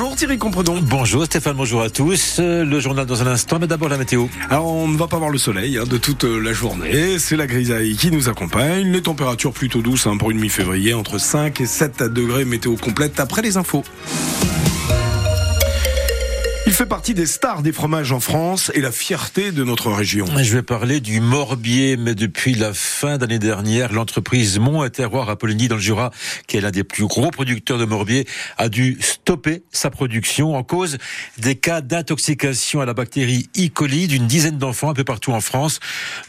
Bonjour Thierry Compredon. Bonjour Stéphane, bonjour à tous. Euh, Le journal dans un instant, mais d'abord la météo. Alors on ne va pas voir le soleil hein, de toute euh, la journée, c'est la grisaille qui nous accompagne. Les températures plutôt douces hein, pour une mi-février, entre 5 et 7 degrés météo complète après les infos. Fait partie des stars des fromages en France et la fierté de notre région. Je vais parler du Morbier, mais depuis la fin d'année dernière, l'entreprise Mont et Terroir à Poligny dans le Jura, qui est l'un des plus gros producteurs de Morbier, a dû stopper sa production en cause des cas d'intoxication à la bactérie E. coli d'une dizaine d'enfants un peu partout en France.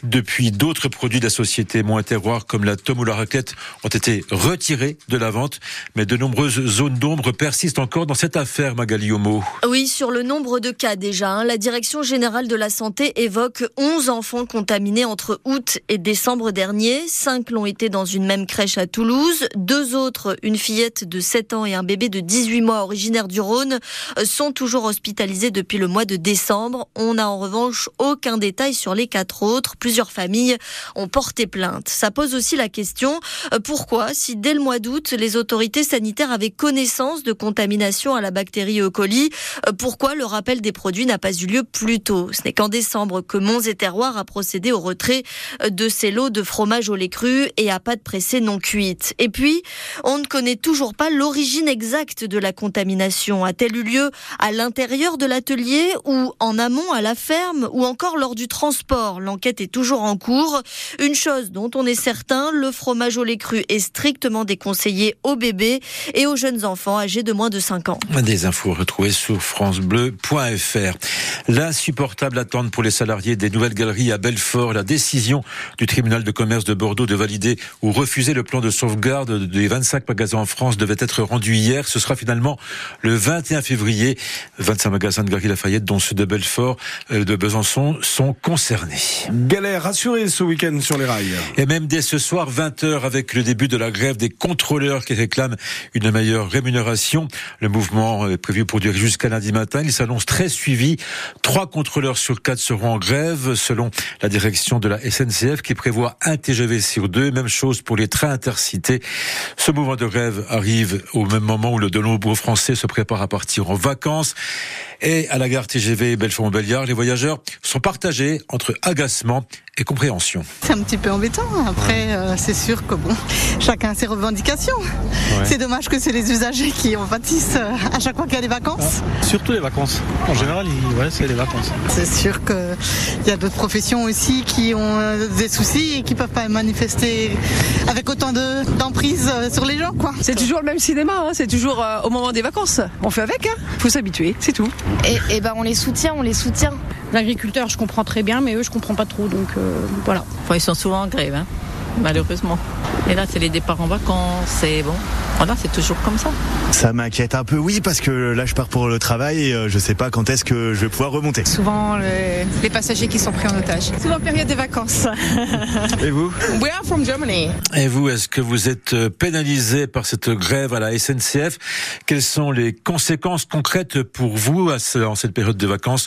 Depuis, d'autres produits de la société Mont et Terroir, comme la tome ou la raclette, ont été retirés de la vente, mais de nombreuses zones d'ombre persistent encore dans cette affaire, Magali Homo. Oui, sur le nombre de cas déjà, hein, la Direction générale de la santé évoque 11 enfants contaminés entre août et décembre dernier. 5 l'ont été dans une même crèche à Toulouse. Deux autres, une fillette de 7 ans et un bébé de 18 mois originaire du Rhône, euh, sont toujours hospitalisés depuis le mois de décembre. On n'a en revanche aucun détail sur les quatre autres. Plusieurs familles ont porté plainte. Ça pose aussi la question euh, pourquoi, si dès le mois d'août, les autorités sanitaires avaient connaissance de contamination à la bactérie E. coli, euh, pourquoi le rappel des produits n'a pas eu lieu plus tôt. Ce n'est qu'en décembre que Monts et Terroir a procédé au retrait de ses lots de fromage au lait cru et à pâte pressée non cuite. Et puis, on ne connaît toujours pas l'origine exacte de la contamination. A-t-elle eu lieu à l'intérieur de l'atelier ou en amont à la ferme ou encore lors du transport? L'enquête est toujours en cours. Une chose dont on est certain, le fromage au lait cru est strictement déconseillé aux bébés et aux jeunes enfants âgés de moins de 5 ans. Des infos retrouvées sur L'insupportable attente pour les salariés des nouvelles galeries à Belfort, la décision du tribunal de commerce de Bordeaux de valider ou refuser le plan de sauvegarde des 25 magasins en France devait être rendu hier. Ce sera finalement le 21 février. 25 magasins de Galeries Lafayette, dont ceux de Belfort, euh, de Besançon, sont concernés. Galère assurée ce week-end sur les rails. Et même dès ce soir, 20h, avec le début de la grève des contrôleurs qui réclament une meilleure rémunération. Le mouvement est prévu pour durer jusqu'à lundi matin. Il s'annonce très suivi. Trois contrôleurs sur quatre seront en grève, selon la direction de la SNCF, qui prévoit un TGV sur deux. Même chose pour les trains intercités. Ce mouvement de grève arrive au même moment où le de nombreux Français se préparent à partir en vacances. Et à la gare TGV Belfort-Montbéliard, les voyageurs sont partagés entre agacement et compréhension. C'est un petit peu embêtant. Après, euh, c'est sûr que bon, chacun a ses revendications. C'est dommage que c'est les usagers qui en pâtissent euh, à chaque fois qu'il y a des vacances. Surtout les vacances. En général, il- ouais, c'est les vacances. C'est sûr qu'il y a d'autres professions aussi qui ont euh, des soucis et qui peuvent pas manifester avec autant de- d'emprise sur les gens, quoi. C'est toujours le même cinéma, hein, c'est toujours euh, au moment des vacances. On fait avec, hein. faut s'habituer, c'est tout. Et, et ben on les soutient, on les soutient. L'agriculteur, je comprends très bien, mais eux, je comprends pas trop. Donc euh, voilà. Enfin, ils sont souvent en grève, hein, malheureusement. Et là, c'est les départs en vacances, c'est bon. Voilà, c'est toujours comme ça. Ça m'inquiète un peu, oui, parce que là je pars pour le travail et euh, je sais pas quand est-ce que je vais pouvoir remonter. Souvent, les, les passagers qui sont pris en otage. Souvent, période des vacances. Et vous We are from Germany. Et vous, est-ce que vous êtes euh, pénalisé par cette grève à la SNCF Quelles sont les conséquences concrètes pour vous en cette période de vacances?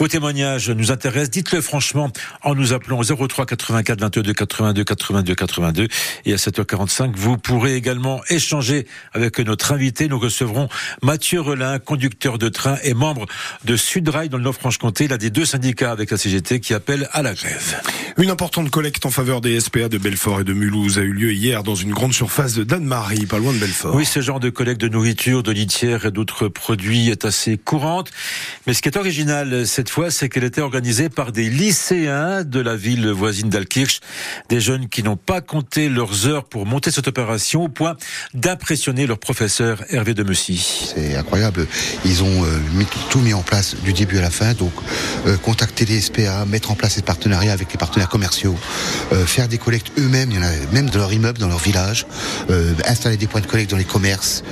Vos témoignages nous intéressent. Dites-le franchement en nous appelant au 03 84 22 82 82 82. Et à 7h45, vous pourrez également échanger avec notre invité. Nous recevrons Mathieu Relin, conducteur de train et membre de Sudrail dans le Nord-Franche-Comté, l'un des deux syndicats avec la CGT qui appelle à la grève. Une importante collecte en faveur des SPA de Belfort et de Mulhouse a eu lieu hier dans une grande surface de Danemarie, pas loin de Belfort. Oui, ce genre de collecte de nourriture, de litière et d'autres produits est assez courante. Mais ce qui est original cette fois, c'est qu'elle était organisée par des lycéens de la ville voisine d'Alkirch. Des jeunes qui n'ont pas compté leurs heures pour monter cette opération au point d'impressionner leur professeur Hervé de. C'est incroyable. Ils ont euh, tout mis en place du début à la fin. Donc, euh, contacter les SPA, mettre en place des partenariats avec les partenaires commerciaux, euh, faire des collectes eux-mêmes, il y en a même dans leur immeuble, dans leur village, euh, installer des points de collecte dans les commerces.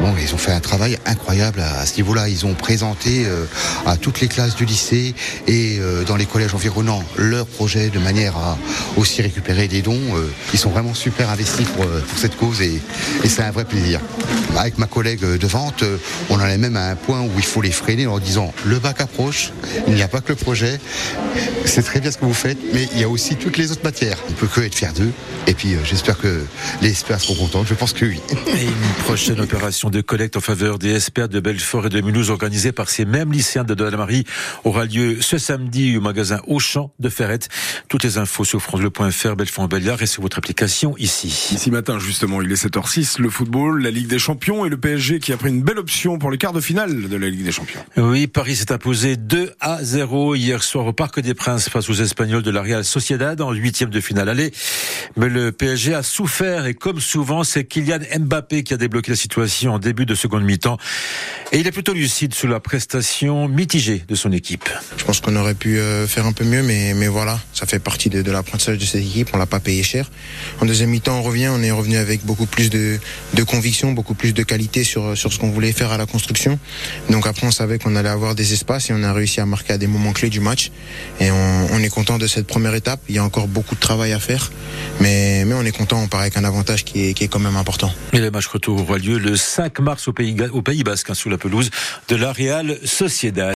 Bon, ils ont fait un travail incroyable à, ce niveau-là. Ils ont présenté euh, à toutes les classes du lycée et euh, dans les collèges environnants leur projet de manière à aussi récupérer des dons. Ils sont vraiment super investis pour, pour cette cause et, et c'est un vrai plaisir. Avec ma collègue de vente, on en est même à un point où il faut les freiner en disant le bac approche, il n'y a pas que le projet, c'est très bien ce que vous faites, mais il y a aussi toutes les autres matières. On peut que être fier d'eux. Et puis j'espère que les SPA seront contents. Je pense que oui. Et une prochaine opération de collecte en faveur des SPA de Belfort et de Mulhouse organisée par ces mêmes lycéens de Marie aura lieu ce samedi au magasin Auchan de Ferrette. Toutes les infos sur francebleu.fr, Belfort Belliard et sur votre application ici. Ici matin, justement, il est 7h06, le football, la Ligue des Champions et le PSG qui a pris une belle option pour les quarts de finale de la Ligue des Champions. Oui, Paris s'est imposé 2 à 0 hier soir au Parc des Princes face aux Espagnols de la Real Sociedad en huitième de finale aller. Mais le PSG a souffert et comme souvent, c'est Kylian Mbappé qui a débloqué la situation en début de seconde mi-temps. Et il est plutôt lucide sous la prestation mitigée de son équipe. Je pense qu'on aurait pu euh, faire un peu mieux, mais, mais voilà, ça fait partie de, de l'apprentissage de cette équipe. On l'a pas payé cher. En deuxième mi-temps, on revient, on est revenu avec beaucoup plus de, de conviction, beaucoup plus de qualité sur, sur ce qu'on voulait faire à la construction. Donc après, on savait qu'on allait avoir des espaces et on a réussi à marquer à des moments clés du match. Et on, est content de cette première étape. Il y a encore beaucoup de travail à faire, mais, mais on est content. On part avec un avantage qui est, qui est quand même important. Et le match retour aura lieu le 5 mars au Pays, au Pays Basque, hein, sous la pelouse de la Real Sociedad.